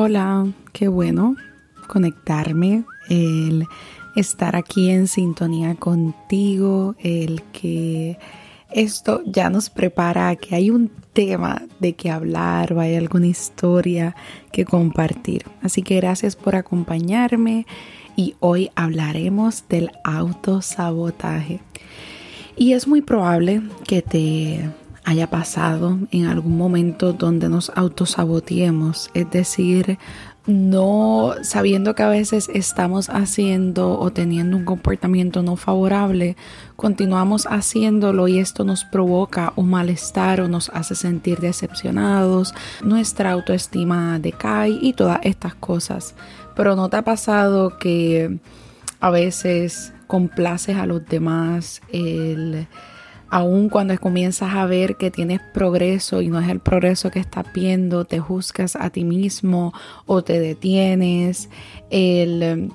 Hola, qué bueno conectarme, el estar aquí en sintonía contigo, el que esto ya nos prepara a que hay un tema de que hablar o hay alguna historia que compartir. Así que gracias por acompañarme y hoy hablaremos del autosabotaje. Y es muy probable que te haya pasado en algún momento donde nos autosaboteemos, es decir, no sabiendo que a veces estamos haciendo o teniendo un comportamiento no favorable, continuamos haciéndolo y esto nos provoca un malestar o nos hace sentir decepcionados, nuestra autoestima decae y todas estas cosas. Pero ¿no te ha pasado que a veces complaces a los demás? El aun cuando comienzas a ver que tienes progreso y no es el progreso que estás viendo, te juzgas a ti mismo o te detienes, el em,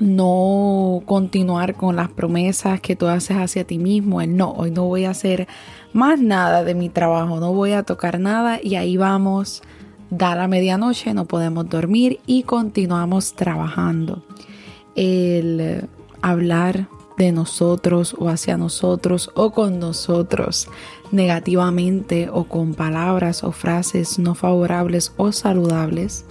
no continuar con las promesas que tú haces hacia ti mismo, el no, hoy no voy a hacer más nada de mi trabajo, no voy a tocar nada y ahí vamos, da la medianoche, no podemos dormir y continuamos trabajando. El hablar de nosotros o hacia nosotros o con nosotros negativamente o con palabras o frases no favorables o saludables,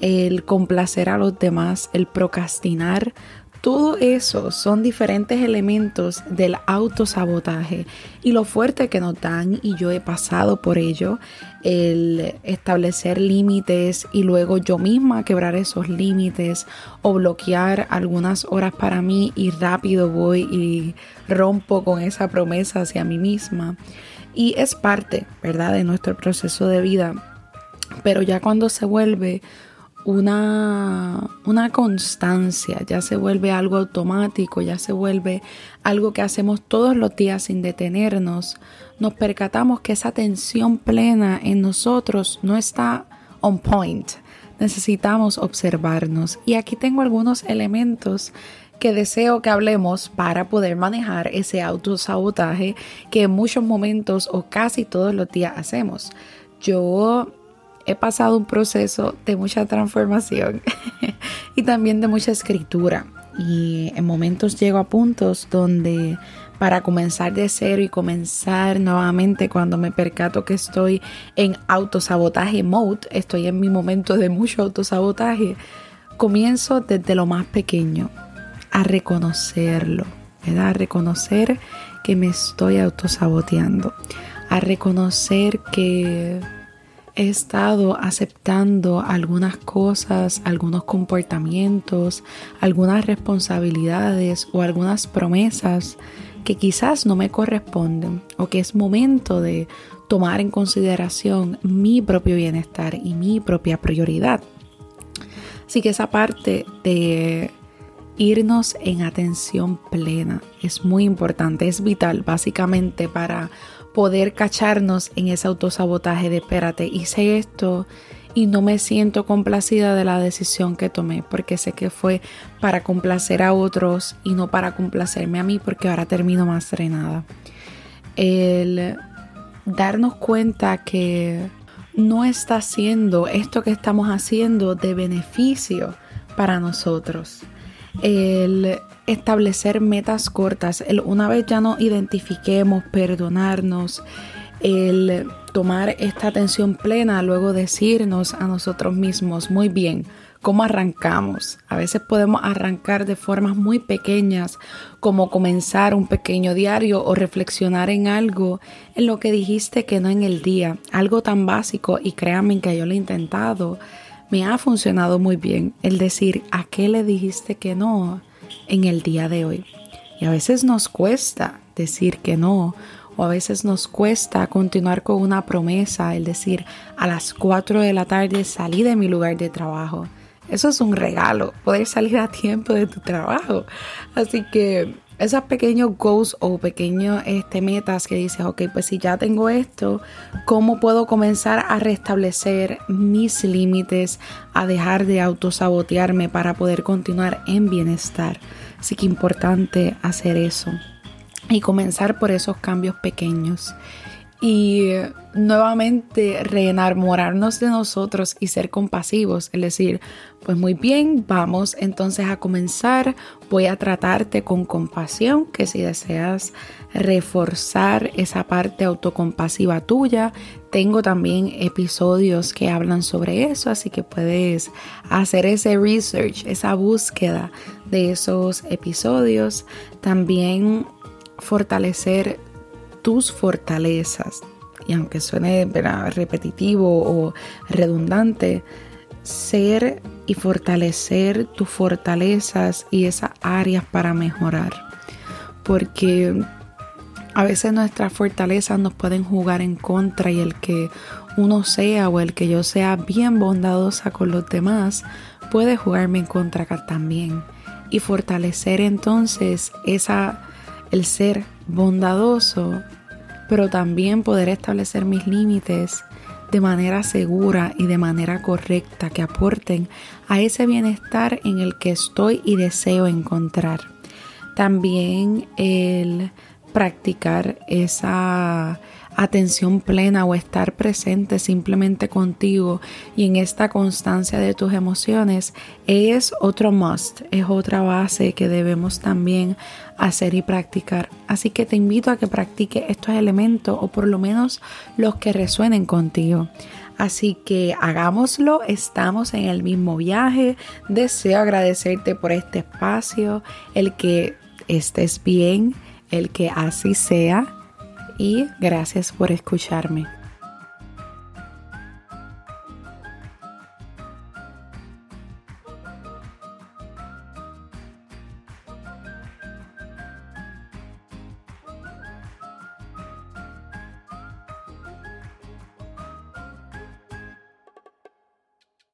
el complacer a los demás, el procrastinar todo eso son diferentes elementos del autosabotaje y lo fuerte que nos dan, y yo he pasado por ello, el establecer límites y luego yo misma quebrar esos límites o bloquear algunas horas para mí y rápido voy y rompo con esa promesa hacia mí misma. Y es parte, ¿verdad?, de nuestro proceso de vida. Pero ya cuando se vuelve una, una constancia, ya se vuelve algo automático, ya se vuelve algo que hacemos todos los días sin detenernos, nos percatamos que esa atención plena en nosotros no está on point. Necesitamos observarnos. Y aquí tengo algunos elementos que deseo que hablemos para poder manejar ese autosabotaje que en muchos momentos o casi todos los días hacemos. Yo he pasado un proceso de mucha transformación y también de mucha escritura. Y en momentos llego a puntos donde para comenzar de cero y comenzar nuevamente cuando me percato que estoy en autosabotaje mode, estoy en mi momento de mucho autosabotaje, comienzo desde lo más pequeño a reconocerlo, ¿verdad? A reconocer que me estoy autosaboteando, a reconocer que he estado aceptando algunas cosas, algunos comportamientos, algunas responsabilidades o algunas promesas que quizás no me corresponden o que es momento de tomar en consideración mi propio bienestar y mi propia prioridad. Así que esa parte de irnos en atención plena es muy importante, es vital básicamente para poder cacharnos en ese autosabotaje de espérate, hice esto y no me siento complacida de la decisión que tomé porque sé que fue para complacer a otros y no para complacerme a mí porque ahora termino más drenada. El darnos cuenta que no está haciendo esto que estamos haciendo de beneficio para nosotros. El establecer metas cortas, el una vez ya nos identifiquemos, perdonarnos, el tomar esta atención plena, luego decirnos a nosotros mismos, muy bien, ¿cómo arrancamos? A veces podemos arrancar de formas muy pequeñas, como comenzar un pequeño diario o reflexionar en algo en lo que dijiste que no en el día, algo tan básico y créanme que yo lo he intentado. Me ha funcionado muy bien el decir a qué le dijiste que no en el día de hoy. Y a veces nos cuesta decir que no, o a veces nos cuesta continuar con una promesa, el decir a las 4 de la tarde salí de mi lugar de trabajo. Eso es un regalo, poder salir a tiempo de tu trabajo. Así que esos pequeños goals o pequeños este, metas que dices, ok, pues si ya tengo esto, ¿cómo puedo comenzar a restablecer mis límites, a dejar de autosabotearme para poder continuar en bienestar? Así que importante hacer eso y comenzar por esos cambios pequeños. Y nuevamente reenamorarnos de nosotros y ser compasivos, es decir, pues muy bien, vamos entonces a comenzar, voy a tratarte con compasión, que si deseas reforzar esa parte autocompasiva tuya, tengo también episodios que hablan sobre eso, así que puedes hacer ese research, esa búsqueda de esos episodios, también fortalecer tus fortalezas. Y aunque suene repetitivo o redundante, ser y fortalecer tus fortalezas y esas áreas para mejorar. Porque a veces nuestras fortalezas nos pueden jugar en contra y el que uno sea o el que yo sea bien bondadosa con los demás puede jugarme en contra también. Y fortalecer entonces esa el ser bondadoso, pero también poder establecer mis límites de manera segura y de manera correcta que aporten a ese bienestar en el que estoy y deseo encontrar. También el practicar esa atención plena o estar presente simplemente contigo y en esta constancia de tus emociones es otro must, es otra base que debemos también hacer y practicar. Así que te invito a que practique estos elementos o por lo menos los que resuenen contigo. Así que hagámoslo, estamos en el mismo viaje. Deseo agradecerte por este espacio, el que estés bien, el que así sea y gracias por escucharme.